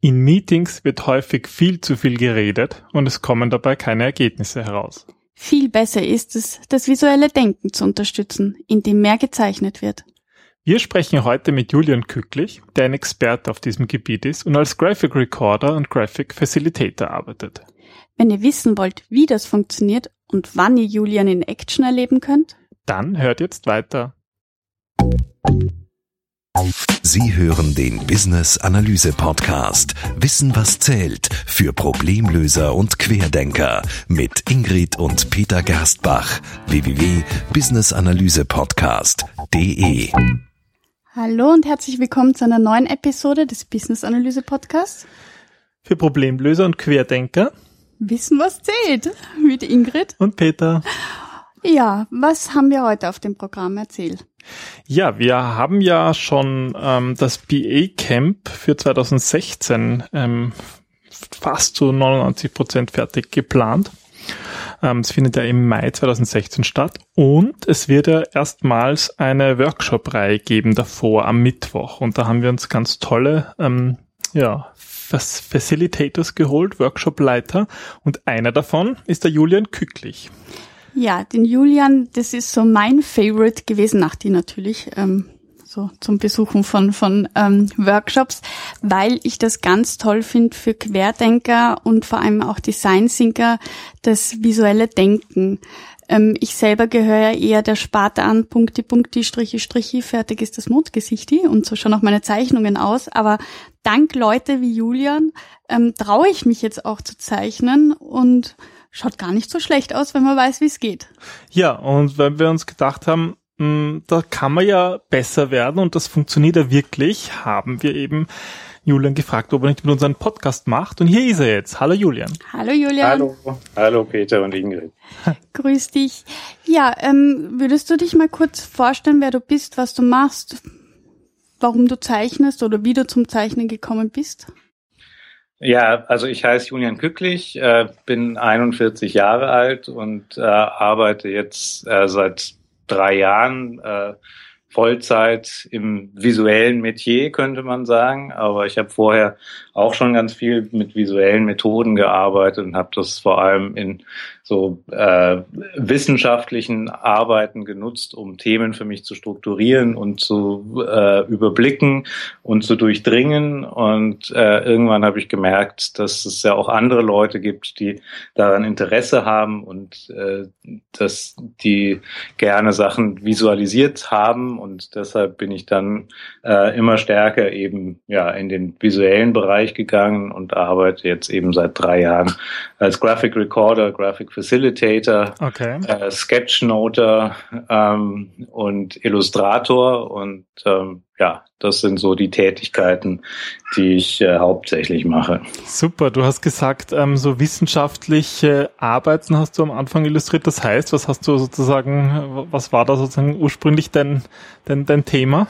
In Meetings wird häufig viel zu viel geredet und es kommen dabei keine Ergebnisse heraus. Viel besser ist es, das visuelle Denken zu unterstützen, indem mehr gezeichnet wird. Wir sprechen heute mit Julian Kücklich, der ein Experte auf diesem Gebiet ist und als Graphic Recorder und Graphic Facilitator arbeitet. Wenn ihr wissen wollt, wie das funktioniert und wann ihr Julian in Action erleben könnt, dann hört jetzt weiter. Sie hören den Business Analyse Podcast. Wissen was zählt für Problemlöser und Querdenker mit Ingrid und Peter Gerstbach. www.businessanalysepodcast.de Hallo und herzlich willkommen zu einer neuen Episode des Business Analyse Podcasts. Für Problemlöser und Querdenker. Wissen was zählt mit Ingrid. Und Peter. Ja, was haben wir heute auf dem Programm erzählt? Ja, wir haben ja schon ähm, das BA Camp für 2016 ähm, fast zu 99 Prozent fertig geplant. Ähm, es findet ja im Mai 2016 statt und es wird ja erstmals eine Workshop-Reihe geben davor am Mittwoch und da haben wir uns ganz tolle ähm, ja, Facilitators geholt, Workshop-Leiter und einer davon ist der Julian Kücklich. Ja, den Julian, das ist so mein Favorite gewesen, nach die natürlich, ähm, so zum Besuchen von, von ähm, Workshops, weil ich das ganz toll finde für Querdenker und vor allem auch Design Thinker, das visuelle Denken. Ähm, ich selber gehöre ja eher der Sparte an, Punkti, Punkti, Strichi, Strichi, fertig ist das Mondgesichti und so schon auch meine Zeichnungen aus. Aber dank Leute wie Julian ähm, traue ich mich jetzt auch zu zeichnen und schaut gar nicht so schlecht aus, wenn man weiß, wie es geht. Ja, und wenn wir uns gedacht haben, mh, hm, da kann man ja besser werden und das funktioniert ja wirklich, haben wir eben Julian gefragt, ob er nicht mit uns einen Podcast macht. Und hier ist er jetzt. Hallo Julian. Hallo Julian. Hallo, hallo Peter und Ingrid. Grüß dich. Ja, ähm, würdest du dich mal kurz vorstellen, wer du bist, was du machst, warum du zeichnest oder wie du zum Zeichnen gekommen bist? Ja, also ich heiße Julian Kücklich, äh, bin 41 Jahre alt und äh, arbeite jetzt äh, seit drei Jahren äh, Vollzeit im visuellen Metier, könnte man sagen. Aber ich habe vorher auch schon ganz viel mit visuellen Methoden gearbeitet und habe das vor allem in so äh, wissenschaftlichen Arbeiten genutzt, um Themen für mich zu strukturieren und zu äh, überblicken und zu durchdringen. Und äh, irgendwann habe ich gemerkt, dass es ja auch andere Leute gibt, die daran Interesse haben und äh, dass die gerne Sachen visualisiert haben. Und deshalb bin ich dann äh, immer stärker eben ja in den visuellen Bereich gegangen und arbeite jetzt eben seit drei Jahren als Graphic Recorder, Graphic Facilitator, okay. äh, Sketchnoter ähm, und Illustrator und ähm, ja, das sind so die Tätigkeiten, die ich äh, hauptsächlich mache. Super, du hast gesagt, ähm, so wissenschaftliche Arbeiten hast du am Anfang illustriert. Das heißt, was hast du sozusagen, was war da sozusagen ursprünglich dein, dein, dein Thema?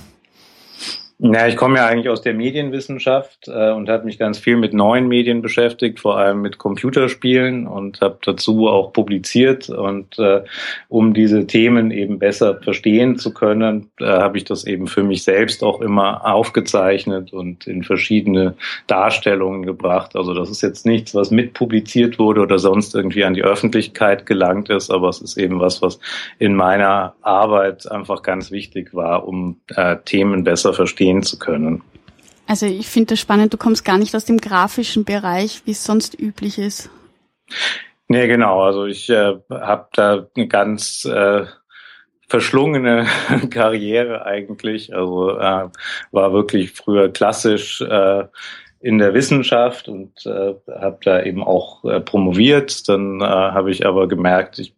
Ja, ich komme ja eigentlich aus der Medienwissenschaft äh, und habe mich ganz viel mit neuen Medien beschäftigt, vor allem mit Computerspielen und habe dazu auch publiziert. Und äh, um diese Themen eben besser verstehen zu können, äh, habe ich das eben für mich selbst auch immer aufgezeichnet und in verschiedene Darstellungen gebracht. Also das ist jetzt nichts, was mitpubliziert wurde oder sonst irgendwie an die Öffentlichkeit gelangt ist, aber es ist eben was, was in meiner Arbeit einfach ganz wichtig war, um äh, Themen besser verstehen verstehen zu können. Also ich finde das spannend, du kommst gar nicht aus dem grafischen Bereich, wie es sonst üblich ist. Nee, genau. Also ich äh, habe da eine ganz äh, verschlungene Karriere eigentlich. Also äh, war wirklich früher klassisch äh, in der Wissenschaft und äh, habe da eben auch äh, promoviert. Dann äh, habe ich aber gemerkt, ich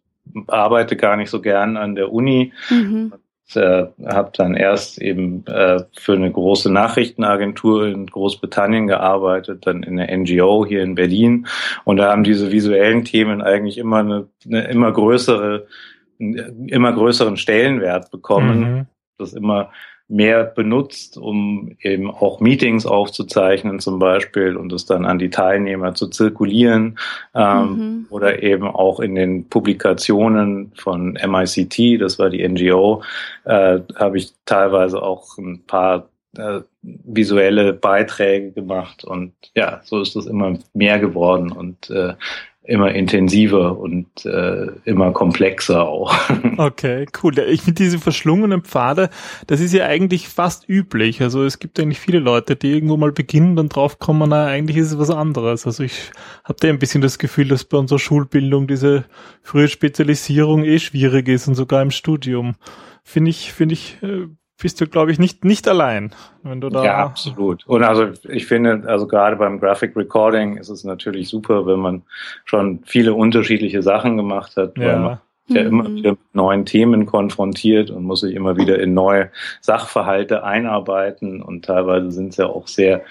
arbeite gar nicht so gern an der Uni. Mhm äh, habe dann erst eben äh, für eine große Nachrichtenagentur in Großbritannien gearbeitet, dann in der NGO hier in Berlin und da haben diese visuellen Themen eigentlich immer eine, eine immer größere, immer größeren Stellenwert bekommen. Mhm. Das immer mehr benutzt, um eben auch Meetings aufzuzeichnen zum Beispiel und es dann an die Teilnehmer zu zirkulieren ähm, mhm. oder eben auch in den Publikationen von MICT, das war die NGO, äh, habe ich teilweise auch ein paar äh, visuelle Beiträge gemacht und ja, so ist es immer mehr geworden und äh, immer intensiver und äh, immer komplexer auch. Okay, cool. Ich finde diese verschlungenen Pfade, das ist ja eigentlich fast üblich. Also es gibt eigentlich viele Leute, die irgendwo mal beginnen, dann draufkommen, na, eigentlich ist es was anderes. Also ich habe da ein bisschen das Gefühl, dass bei unserer Schulbildung diese frühe Spezialisierung eh schwierig ist und sogar im Studium. Finde ich, finde ich, äh, bist du, glaube ich, nicht, nicht allein, wenn du da. Ja, absolut. Und also ich finde, also gerade beim Graphic Recording ist es natürlich super, wenn man schon viele unterschiedliche Sachen gemacht hat, ja. weil man ja immer mhm. wieder mit neuen Themen konfrontiert und muss sich immer wieder in neue Sachverhalte einarbeiten und teilweise sind es ja auch sehr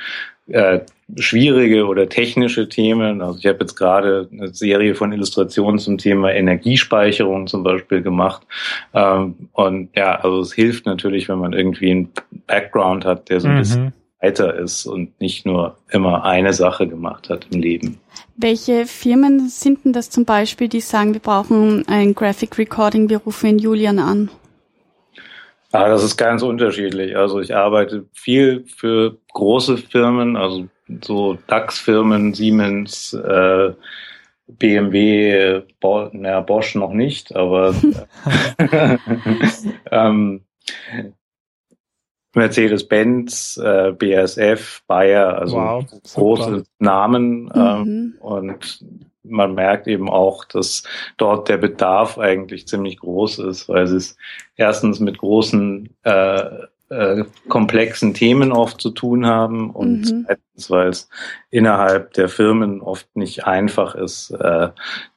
äh, schwierige oder technische Themen. Also ich habe jetzt gerade eine Serie von Illustrationen zum Thema Energiespeicherung zum Beispiel gemacht. Ähm, und ja, also es hilft natürlich, wenn man irgendwie einen Background hat, der so ein mhm. bisschen weiter ist und nicht nur immer eine Sache gemacht hat im Leben. Welche Firmen sind denn das zum Beispiel, die sagen, wir brauchen ein Graphic Recording, wir rufen in Julian an? Ah, das ist ganz unterschiedlich. Also ich arbeite viel für große Firmen, also so DAX-Firmen, Siemens, äh, BMW, Bo na, Bosch noch nicht, aber ähm, Mercedes-Benz, äh, BASF, Bayer, also wow, große Namen. Äh, mhm. Und man merkt eben auch, dass dort der Bedarf eigentlich ziemlich groß ist, weil sie es erstens mit großen äh, äh, komplexen Themen oft zu tun haben und mhm. Weil es innerhalb der Firmen oft nicht einfach ist, äh,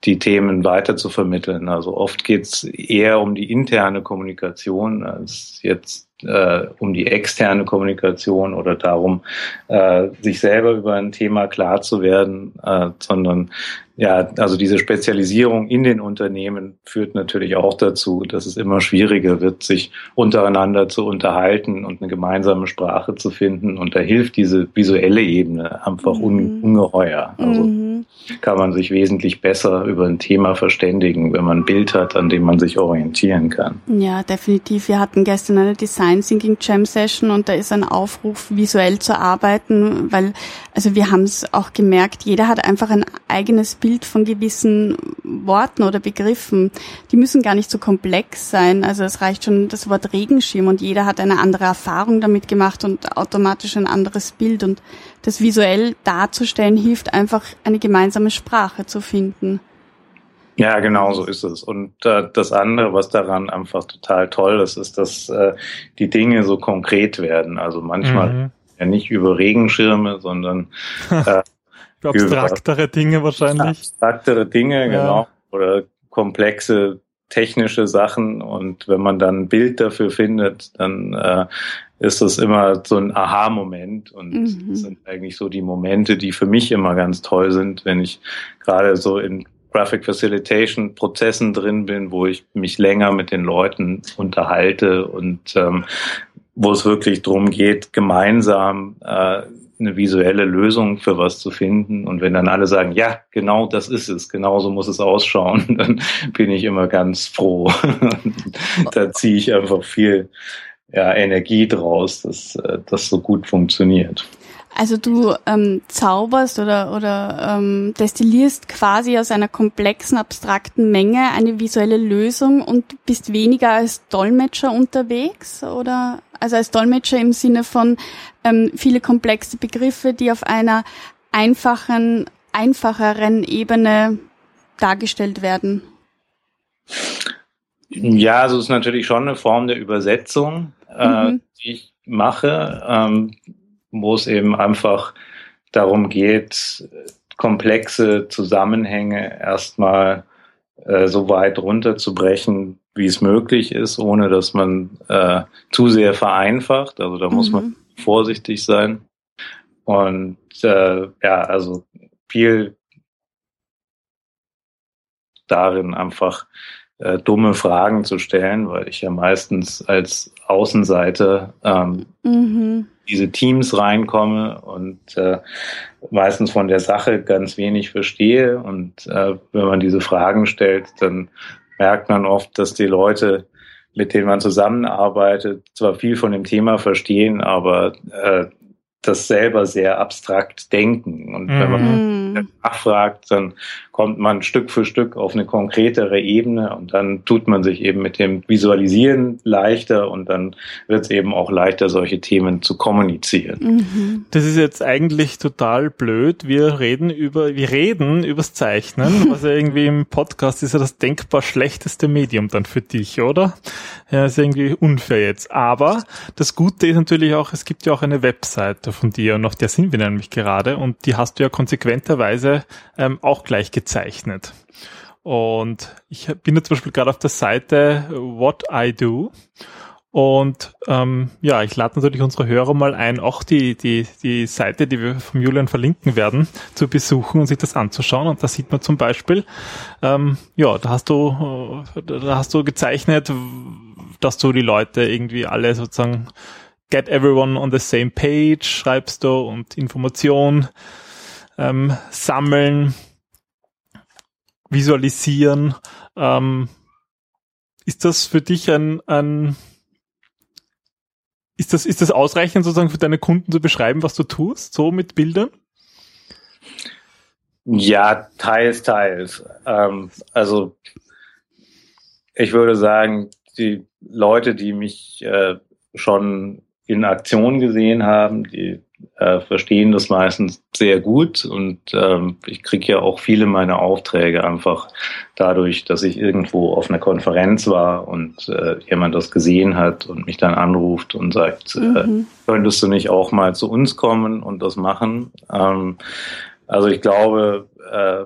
die Themen weiter zu vermitteln. Also oft geht es eher um die interne Kommunikation als jetzt äh, um die externe Kommunikation oder darum, äh, sich selber über ein Thema klar zu werden, sondern ja, also diese Spezialisierung in den Unternehmen führt natürlich auch dazu, dass es immer schwieriger wird, sich untereinander zu unterhalten und eine gemeinsame Sprache zu finden. Und da hilft diese visuelle Ebene einfach un mhm. ungeheuer. Also mhm. kann man sich wesentlich besser über ein Thema verständigen, wenn man ein Bild hat, an dem man sich orientieren kann. Ja, definitiv. Wir hatten gestern eine Design Thinking Jam Session und da ist ein Aufruf, visuell zu arbeiten, weil, also wir haben es auch gemerkt, jeder hat einfach ein eigenes Bild von gewissen Worten oder Begriffen. Die müssen gar nicht so komplex sein. Also es reicht schon das Wort Regenschirm und jeder hat eine andere Erfahrung damit gemacht und automatisch ein anderes Bild. Und das visuell darzustellen hilft einfach, eine gemeinsame Sprache zu finden. Ja, genau so ist es. Und äh, das andere, was daran einfach total toll ist, ist, dass äh, die Dinge so konkret werden. Also manchmal mhm. ja nicht über Regenschirme, sondern äh, abstraktere Dinge wahrscheinlich. Abstraktere Dinge, ja. genau. Oder komplexe technische Sachen. Und wenn man dann ein Bild dafür findet, dann äh, ist das immer so ein Aha-Moment. Und mhm. das sind eigentlich so die Momente, die für mich immer ganz toll sind, wenn ich gerade so in Graphic Facilitation Prozessen drin bin, wo ich mich länger mit den Leuten unterhalte und ähm, wo es wirklich darum geht, gemeinsam äh, eine visuelle Lösung für was zu finden. Und wenn dann alle sagen, ja, genau das ist es, genau so muss es ausschauen, dann bin ich immer ganz froh. da ziehe ich einfach viel ja, Energie draus, dass äh, das so gut funktioniert. Also du ähm, zauberst oder, oder ähm, destillierst quasi aus einer komplexen, abstrakten Menge eine visuelle Lösung und bist weniger als Dolmetscher unterwegs oder also als Dolmetscher im Sinne von ähm, viele komplexe Begriffe, die auf einer einfachen, einfacheren Ebene dargestellt werden. Ja, also es ist natürlich schon eine Form der Übersetzung, äh, mhm. die ich mache, ähm, wo es eben einfach darum geht, komplexe Zusammenhänge erstmal äh, so weit runterzubrechen, wie es möglich ist, ohne dass man äh, zu sehr vereinfacht. Also da mhm. muss man mhm. vorsichtig sein. Und äh, ja, also viel darin einfach äh, dumme Fragen zu stellen, weil ich ja meistens als Außenseiter ähm, mhm. diese Teams reinkomme und äh, meistens von der Sache ganz wenig verstehe. Und äh, wenn man diese Fragen stellt, dann merkt man oft, dass die Leute mit denen man zusammenarbeitet, zwar viel von dem Thema verstehen, aber äh, das selber sehr abstrakt denken. Und wenn man mhm. nachfragt, dann kommt man Stück für Stück auf eine konkretere Ebene und dann tut man sich eben mit dem Visualisieren leichter und dann wird es eben auch leichter, solche Themen zu kommunizieren. Mhm. Das ist jetzt eigentlich total blöd. Wir reden über, wir reden übers Zeichnen, was ja irgendwie im Podcast ist ja das denkbar schlechteste Medium dann für dich, oder? Ja, ist irgendwie unfair jetzt. Aber das Gute ist natürlich auch, es gibt ja auch eine Webseite von dir und auf der sind wir nämlich gerade und die hast du ja konsequenterweise ähm, auch gleich gezeichnet. Und ich bin jetzt zum Beispiel gerade auf der Seite What I Do und ähm, ja, ich lade natürlich unsere Hörer mal ein, auch die, die, die Seite, die wir vom Julian verlinken werden, zu besuchen und sich das anzuschauen. Und da sieht man zum Beispiel, ähm, ja, da hast du, äh, da hast du gezeichnet, dass du die Leute irgendwie alle sozusagen get everyone on the same page schreibst du und Information ähm, sammeln, visualisieren. Ähm, ist das für dich ein, ein ist das, ist das ausreichend sozusagen für deine Kunden zu beschreiben, was du tust, so mit Bildern? Ja, teils, teils. Ähm, also ich würde sagen, die Leute, die mich äh, schon in Aktion gesehen haben, die äh, verstehen das meistens sehr gut und ähm, ich kriege ja auch viele meiner Aufträge einfach dadurch, dass ich irgendwo auf einer Konferenz war und äh, jemand das gesehen hat und mich dann anruft und sagt, äh, mhm. äh, könntest du nicht auch mal zu uns kommen und das machen? Ähm, also ich glaube, äh,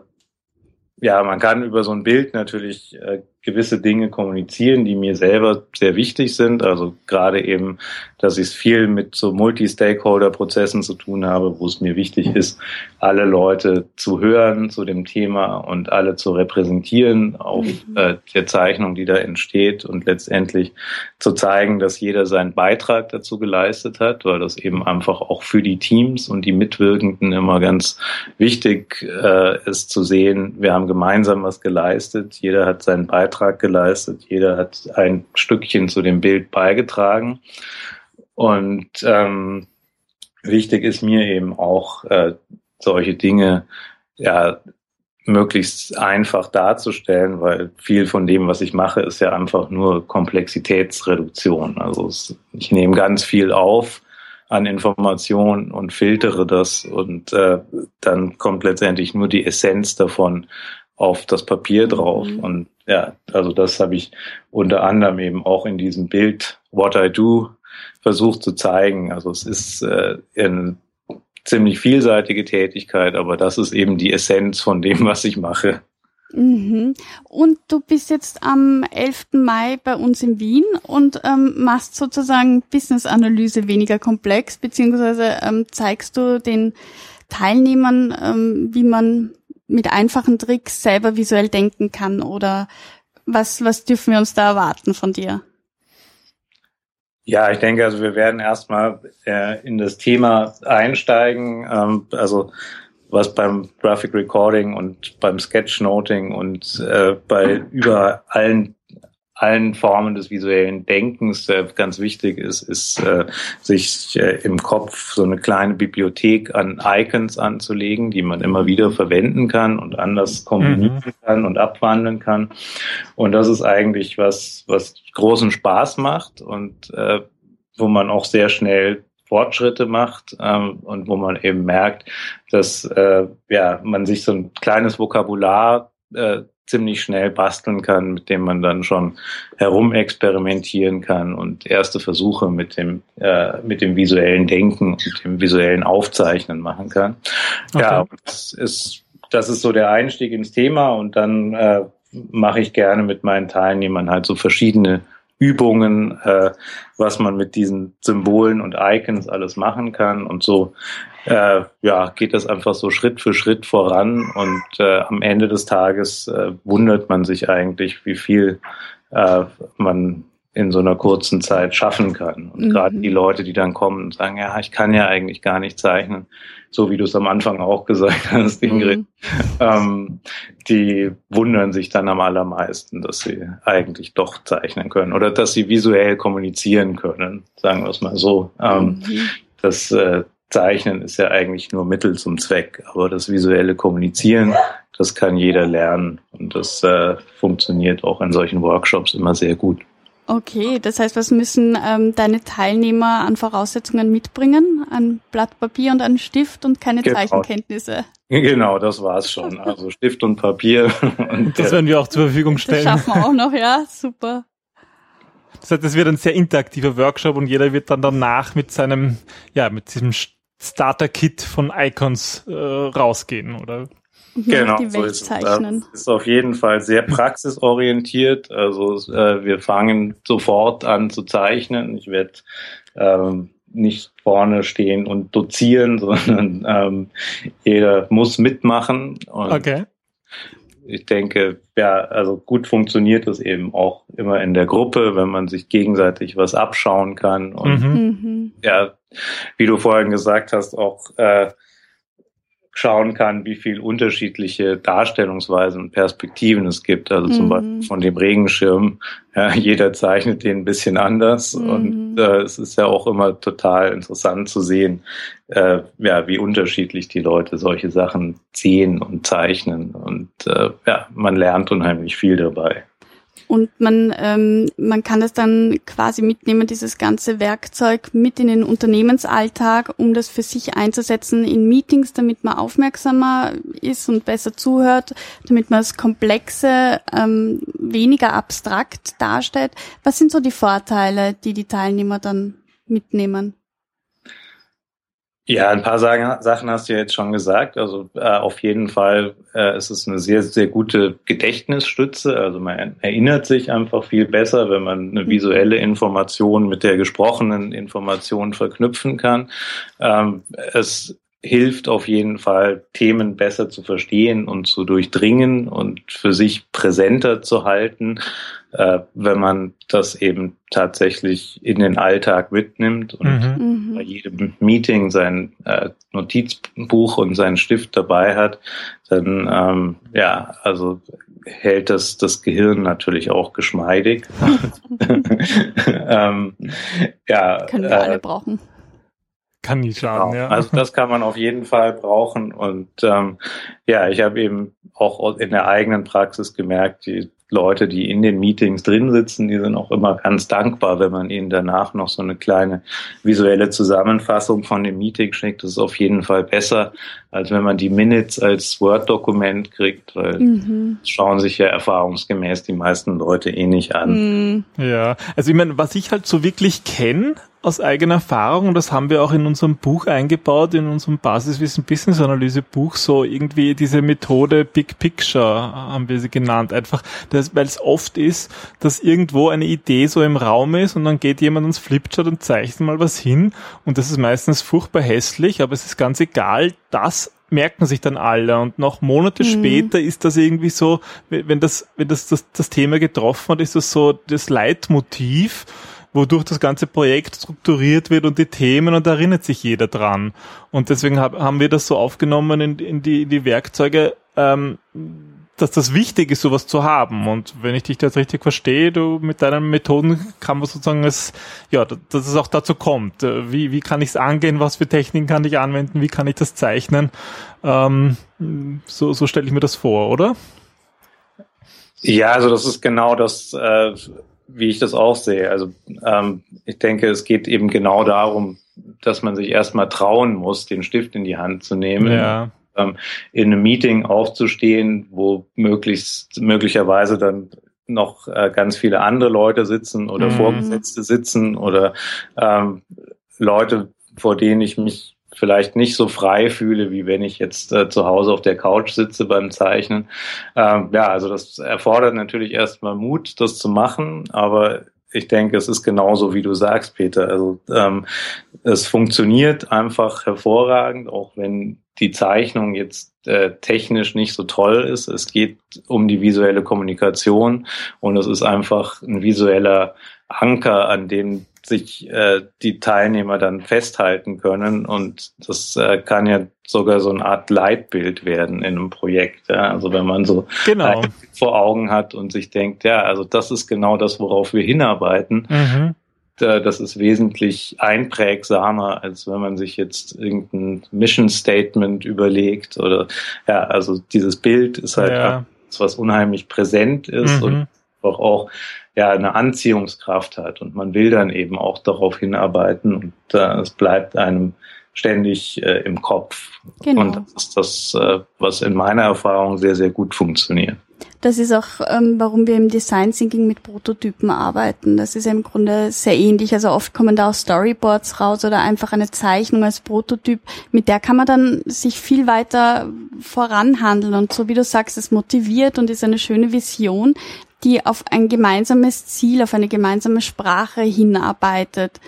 ja, man kann über so ein Bild natürlich äh, gewisse Dinge kommunizieren, die mir selber sehr wichtig sind. Also gerade eben, dass ich es viel mit so Multi-Stakeholder-Prozessen zu tun habe, wo es mir wichtig ist, alle Leute zu hören zu dem Thema und alle zu repräsentieren auf mhm. äh, der Zeichnung, die da entsteht und letztendlich zu zeigen, dass jeder seinen Beitrag dazu geleistet hat, weil das eben einfach auch für die Teams und die Mitwirkenden immer ganz wichtig äh, ist zu sehen, wir haben gemeinsam was geleistet, jeder hat seinen Beitrag Beitrag geleistet. Jeder hat ein Stückchen zu dem Bild beigetragen. Und ähm, wichtig ist mir eben auch, äh, solche Dinge ja möglichst einfach darzustellen, weil viel von dem, was ich mache, ist ja einfach nur Komplexitätsreduktion. Also es, ich nehme ganz viel auf an Informationen und filtere das und äh, dann kommt letztendlich nur die Essenz davon auf das Papier drauf. Mhm. Und ja, also das habe ich unter anderem eben auch in diesem Bild What I Do versucht zu zeigen. Also es ist äh, eine ziemlich vielseitige Tätigkeit, aber das ist eben die Essenz von dem, was ich mache. Mhm. Und du bist jetzt am 11. Mai bei uns in Wien und ähm, machst sozusagen Business-Analyse weniger komplex, beziehungsweise ähm, zeigst du den Teilnehmern, ähm, wie man mit einfachen Tricks selber visuell denken kann oder was, was dürfen wir uns da erwarten von dir? Ja, ich denke, also wir werden erstmal äh, in das Thema einsteigen. Ähm, also was beim Graphic Recording und beim Sketchnoting und äh, bei über allen allen Formen des visuellen Denkens äh, ganz wichtig ist, ist äh, sich äh, im Kopf so eine kleine Bibliothek an Icons anzulegen, die man immer wieder verwenden kann und anders kombinieren mhm. kann und abwandeln kann. Und das ist eigentlich was, was großen Spaß macht und äh, wo man auch sehr schnell Fortschritte macht ähm, und wo man eben merkt, dass äh, ja man sich so ein kleines Vokabular äh, ziemlich schnell basteln kann, mit dem man dann schon herumexperimentieren kann und erste Versuche mit dem, äh, mit dem visuellen Denken und dem visuellen Aufzeichnen machen kann. Okay. Ja, das ist, das ist so der Einstieg ins Thema und dann äh, mache ich gerne mit meinen Teilnehmern halt so verschiedene Übungen, äh, was man mit diesen Symbolen und Icons alles machen kann. Und so äh, ja, geht das einfach so Schritt für Schritt voran. Und äh, am Ende des Tages äh, wundert man sich eigentlich, wie viel äh, man in so einer kurzen Zeit schaffen kann. Und mhm. gerade die Leute, die dann kommen und sagen, ja, ich kann ja eigentlich gar nicht zeichnen, so wie du es am Anfang auch gesagt hast, Ingrid, mhm. ähm, die wundern sich dann am allermeisten, dass sie eigentlich doch zeichnen können oder dass sie visuell kommunizieren können, sagen wir es mal so. Ähm, mhm. Das äh, Zeichnen ist ja eigentlich nur Mittel zum Zweck, aber das visuelle Kommunizieren, das kann jeder lernen und das äh, funktioniert auch in solchen Workshops immer sehr gut. Okay, das heißt, was müssen ähm, deine Teilnehmer an Voraussetzungen mitbringen? Ein Blatt Papier und einen Stift und keine genau. Zeichenkenntnisse? Genau, das war's schon. Also Stift und Papier. Und das werden wir auch zur Verfügung stellen. Das schaffen wir auch noch, ja, super. Das heißt, es wird ein sehr interaktiver Workshop und jeder wird dann danach mit seinem, ja, mit diesem Starter-Kit von Icons äh, rausgehen, oder? Genau, so ist es. Das ist auf jeden Fall sehr praxisorientiert. Also äh, wir fangen sofort an zu zeichnen. Ich werde ähm, nicht vorne stehen und dozieren, sondern ähm, jeder muss mitmachen. Und okay. Ich denke, ja, also gut funktioniert es eben auch immer in der Gruppe, wenn man sich gegenseitig was abschauen kann und mhm. mhm. ja, wie du vorhin gesagt hast, auch äh, schauen kann, wie viel unterschiedliche Darstellungsweisen und Perspektiven es gibt. Also zum mhm. Beispiel von dem Regenschirm. Ja, jeder zeichnet den ein bisschen anders mhm. und äh, es ist ja auch immer total interessant zu sehen, äh, ja, wie unterschiedlich die Leute solche Sachen sehen und zeichnen und äh, ja, man lernt unheimlich viel dabei. Und man, ähm, man kann das dann quasi mitnehmen, dieses ganze Werkzeug mit in den Unternehmensalltag, um das für sich einzusetzen in Meetings, damit man aufmerksamer ist und besser zuhört, damit man das Komplexe ähm, weniger abstrakt darstellt. Was sind so die Vorteile, die die Teilnehmer dann mitnehmen? Ja, ein paar Sachen hast du ja jetzt schon gesagt. Also äh, auf jeden Fall äh, ist es eine sehr, sehr gute Gedächtnisstütze. Also man erinnert sich einfach viel besser, wenn man eine mhm. visuelle Information mit der gesprochenen Information verknüpfen kann. Ähm, es hilft auf jeden Fall, Themen besser zu verstehen und zu durchdringen und für sich präsenter zu halten äh, wenn man das eben tatsächlich in den Alltag mitnimmt und mhm. bei jedem Meeting sein äh, Notizbuch und seinen Stift dabei hat, dann ähm, ja, also hält das das Gehirn natürlich auch geschmeidig. ähm, ja, können wir äh, alle brauchen. Kann nicht schaden, genau. ja. Also das kann man auf jeden Fall brauchen und ähm, ja, ich habe eben auch in der eigenen Praxis gemerkt, die Leute, die in den Meetings drin sitzen, die sind auch immer ganz dankbar, wenn man ihnen danach noch so eine kleine visuelle Zusammenfassung von dem Meeting schickt. Das ist auf jeden Fall besser, als wenn man die Minutes als Word-Dokument kriegt, weil mhm. schauen sich ja erfahrungsgemäß die meisten Leute eh nicht an. Mhm. Ja, also ich meine, was ich halt so wirklich kenne, aus eigener Erfahrung, und das haben wir auch in unserem Buch eingebaut, in unserem Basiswissen Business Analyse Buch, so irgendwie diese Methode Big Picture haben wir sie genannt. Einfach, weil es oft ist, dass irgendwo eine Idee so im Raum ist und dann geht jemand ans Flipchart und zeichnet mal was hin und das ist meistens furchtbar hässlich, aber es ist ganz egal, das merken sich dann alle und noch Monate mhm. später ist das irgendwie so, wenn das, wenn das, das das Thema getroffen hat, ist das so das Leitmotiv wodurch das ganze Projekt strukturiert wird und die Themen und da erinnert sich jeder dran. Und deswegen hab, haben wir das so aufgenommen in, in, die, die Werkzeuge, ähm, dass das wichtig ist, sowas zu haben. Und wenn ich dich jetzt richtig verstehe, du mit deinen Methoden kann man sozusagen es, ja, dass es auch dazu kommt. Wie, wie kann ich es angehen? Was für Techniken kann ich anwenden? Wie kann ich das zeichnen? Ähm, so so stelle ich mir das vor, oder? Ja, also das ist genau das, äh, wie ich das auch sehe. Also ähm, ich denke, es geht eben genau darum, dass man sich erstmal trauen muss, den Stift in die Hand zu nehmen. Ja. Ähm, in einem Meeting aufzustehen, wo möglichst möglicherweise dann noch äh, ganz viele andere Leute sitzen oder mhm. Vorgesetzte sitzen oder ähm, Leute, vor denen ich mich vielleicht nicht so frei fühle, wie wenn ich jetzt äh, zu Hause auf der Couch sitze beim Zeichnen. Ähm, ja, also das erfordert natürlich erstmal Mut, das zu machen, aber ich denke, es ist genauso, wie du sagst, Peter. Also ähm, es funktioniert einfach hervorragend, auch wenn die Zeichnung jetzt äh, technisch nicht so toll ist. Es geht um die visuelle Kommunikation und es ist einfach ein visueller Anker, an dem sich äh, die Teilnehmer dann festhalten können. Und das äh, kann ja sogar so eine Art Leitbild werden in einem Projekt. Ja? Also wenn man so genau. vor Augen hat und sich denkt, ja, also das ist genau das, worauf wir hinarbeiten. Mhm. Das ist wesentlich einprägsamer, als wenn man sich jetzt irgendein Mission Statement überlegt oder ja, also dieses Bild ist halt ja. was unheimlich präsent ist mhm. und auch, auch ja eine Anziehungskraft hat und man will dann eben auch darauf hinarbeiten und äh, es bleibt einem ständig äh, im Kopf. Genau. Und das ist das, äh, was in meiner Erfahrung sehr, sehr gut funktioniert. Das ist auch, ähm, warum wir im Design Thinking mit Prototypen arbeiten. Das ist ja im Grunde sehr ähnlich. Also oft kommen da auch Storyboards raus oder einfach eine Zeichnung als Prototyp. Mit der kann man dann sich viel weiter voranhandeln. Und so wie du sagst, es motiviert und ist eine schöne Vision, die auf ein gemeinsames Ziel, auf eine gemeinsame Sprache hinarbeitet.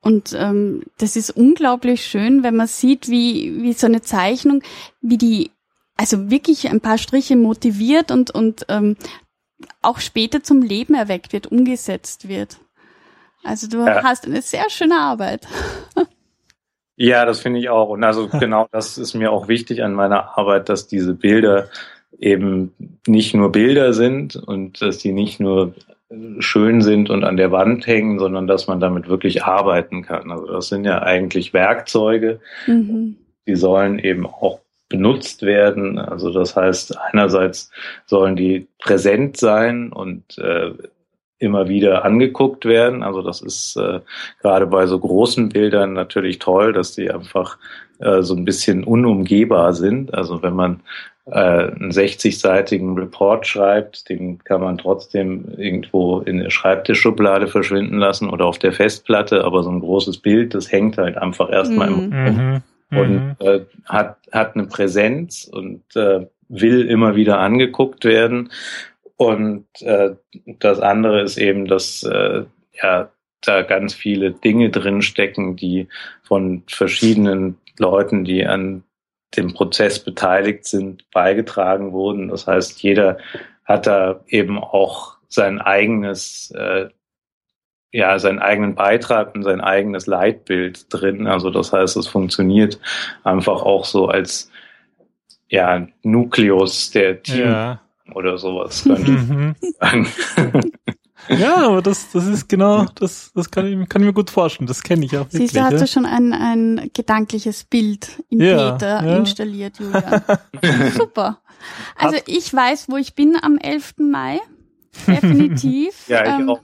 Und ähm, das ist unglaublich schön, wenn man sieht, wie, wie so eine Zeichnung, wie die, also wirklich ein paar Striche motiviert und, und ähm, auch später zum Leben erweckt wird, umgesetzt wird. Also du ja. hast eine sehr schöne Arbeit. Ja, das finde ich auch. Und also genau das ist mir auch wichtig an meiner Arbeit, dass diese Bilder eben nicht nur Bilder sind und dass die nicht nur schön sind und an der Wand hängen, sondern dass man damit wirklich arbeiten kann. Also das sind ja eigentlich Werkzeuge, mhm. die sollen eben auch benutzt werden. Also das heißt, einerseits sollen die präsent sein und äh, immer wieder angeguckt werden. Also das ist äh, gerade bei so großen Bildern natürlich toll, dass die einfach äh, so ein bisschen unumgehbar sind. Also wenn man äh, einen 60-seitigen Report schreibt, den kann man trotzdem irgendwo in der Schreibtischschublade verschwinden lassen oder auf der Festplatte, aber so ein großes Bild, das hängt halt einfach erstmal mhm. im mhm. und mhm. äh, hat, hat eine Präsenz und äh, will immer wieder angeguckt werden. Und äh, das andere ist eben, dass äh, ja da ganz viele Dinge drin stecken, die von verschiedenen Leuten, die an dem Prozess beteiligt sind, beigetragen wurden. Das heißt, jeder hat da eben auch sein eigenes, äh, ja, seinen eigenen Beitrag und sein eigenes Leitbild drin. Also das heißt, es funktioniert einfach auch so als ja, Nukleus der Team ja. oder sowas könnte ich sagen. Ja, aber das, das ist genau, das, das kann ich, kann ich mir gut vorstellen. Das kenne ich auch wirklich. Siehst du, hast ja. du schon ein, ein gedankliches Bild im ja, Peter ja. installiert, Julia. Super. Also ich weiß, wo ich bin am 11. Mai. Definitiv. ja, ich ähm, auch.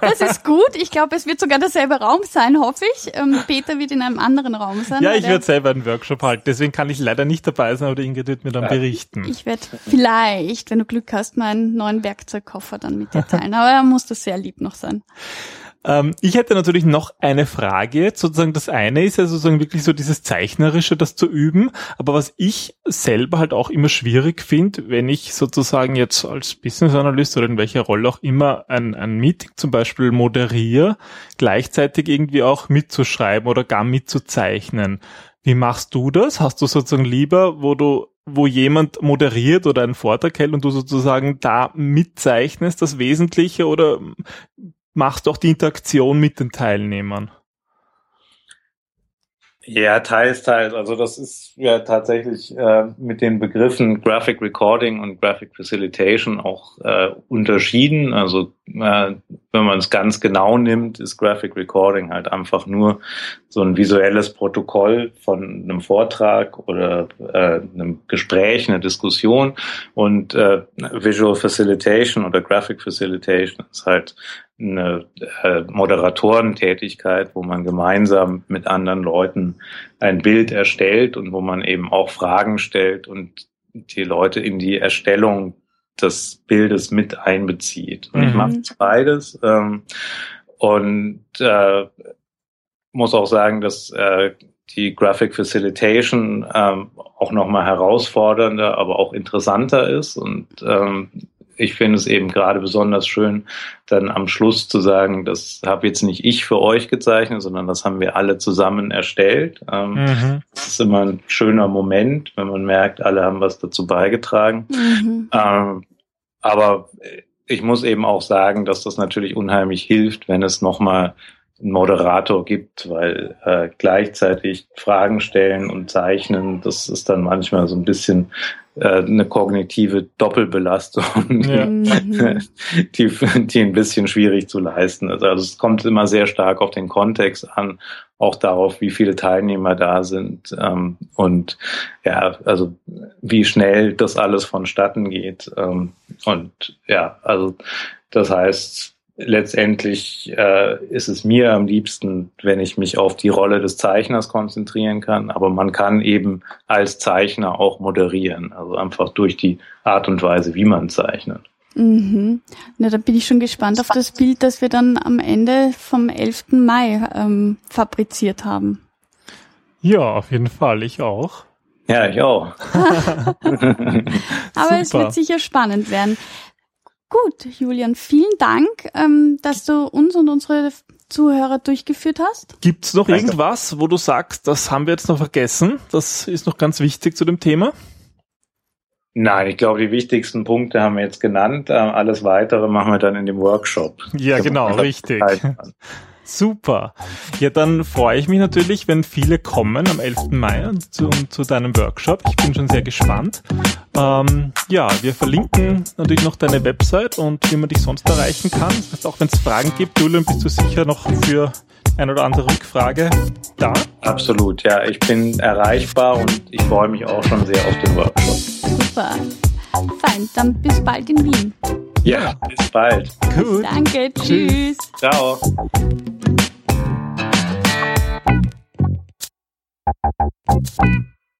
Das ist gut. Ich glaube, es wird sogar derselbe Raum sein, hoffe ich. Ähm, Peter wird in einem anderen Raum sein. Ja, ich werde selber einen Workshop halten. Deswegen kann ich leider nicht dabei sein, aber Ingrid wird mir dann ja. berichten. Ich werde vielleicht, wenn du Glück hast, meinen neuen Werkzeugkoffer dann mit dir teilen. Aber er muss das sehr lieb noch sein. Ähm, ich hätte natürlich noch eine Frage jetzt. Sozusagen das eine ist ja sozusagen wirklich so dieses Zeichnerische, das zu üben. Aber was ich selber halt auch immer schwierig finde, wenn ich sozusagen jetzt als Business Analyst oder in welcher Rolle auch immer ein, ein Meeting zum Beispiel moderiere, gleichzeitig irgendwie auch mitzuschreiben oder gar mitzuzeichnen. Wie machst du das? Hast du sozusagen lieber, wo du wo jemand moderiert oder einen Vortrag hält und du sozusagen da mitzeichnest, das Wesentliche oder machst auch die Interaktion mit den Teilnehmern. Ja, teils, teils. Also das ist ja tatsächlich äh, mit den Begriffen Graphic Recording und Graphic Facilitation auch äh, unterschieden. Also äh, wenn man es ganz genau nimmt, ist Graphic Recording halt einfach nur so ein visuelles Protokoll von einem Vortrag oder äh, einem Gespräch, einer Diskussion. Und äh, Visual Facilitation oder Graphic Facilitation ist halt eine äh, Moderatorentätigkeit, wo man gemeinsam mit anderen Leuten ein Bild erstellt und wo man eben auch Fragen stellt und die Leute in die Erstellung des Bildes mit einbezieht. Und mhm. ich mache beides ähm, und äh, muss auch sagen, dass äh, die Graphic Facilitation ähm, auch nochmal herausfordernder, aber auch interessanter ist und ähm, ich finde es eben gerade besonders schön, dann am Schluss zu sagen, das habe jetzt nicht ich für euch gezeichnet, sondern das haben wir alle zusammen erstellt. Ähm, mhm. Das ist immer ein schöner Moment, wenn man merkt, alle haben was dazu beigetragen. Mhm. Ähm, aber ich muss eben auch sagen, dass das natürlich unheimlich hilft, wenn es nochmal einen Moderator gibt, weil äh, gleichzeitig Fragen stellen und zeichnen, das ist dann manchmal so ein bisschen eine kognitive Doppelbelastung, ja. die, die ein bisschen schwierig zu leisten ist. Also es kommt immer sehr stark auf den Kontext an, auch darauf, wie viele Teilnehmer da sind ähm, und ja, also wie schnell das alles vonstatten geht. Ähm, und ja, also das heißt, letztendlich äh, ist es mir am liebsten, wenn ich mich auf die Rolle des Zeichners konzentrieren kann, aber man kann eben als Zeichner auch moderieren, also einfach durch die Art und Weise, wie man zeichnet. Mhm. Na, da bin ich schon gespannt auf das Bild, das wir dann am Ende vom 11. Mai ähm, fabriziert haben. Ja, auf jeden Fall, ich auch. Ja, ich auch. Aber es wird sicher spannend werden. Gut, Julian, vielen Dank, ähm, dass du uns und unsere Zuhörer durchgeführt hast. Gibt's noch Danke. irgendwas, wo du sagst, das haben wir jetzt noch vergessen? Das ist noch ganz wichtig zu dem Thema. Nein, ich glaube, die wichtigsten Punkte haben wir jetzt genannt. Ähm, alles weitere machen wir dann in dem Workshop. Ja, genau, richtig. Super. Ja, dann freue ich mich natürlich, wenn viele kommen am 11. Mai zu, zu deinem Workshop. Ich bin schon sehr gespannt. Ähm, ja, wir verlinken natürlich noch deine Website und wie man dich sonst erreichen kann. Das heißt, auch wenn es Fragen gibt, Julian, bist du sicher noch für ein oder andere Rückfrage da? Absolut, ja. Ich bin erreichbar und ich freue mich auch schon sehr auf den Workshop. Super. Fein, dann bis bald in Wien. Ja, bis bald. Gut. Danke, tschüss. Ciao.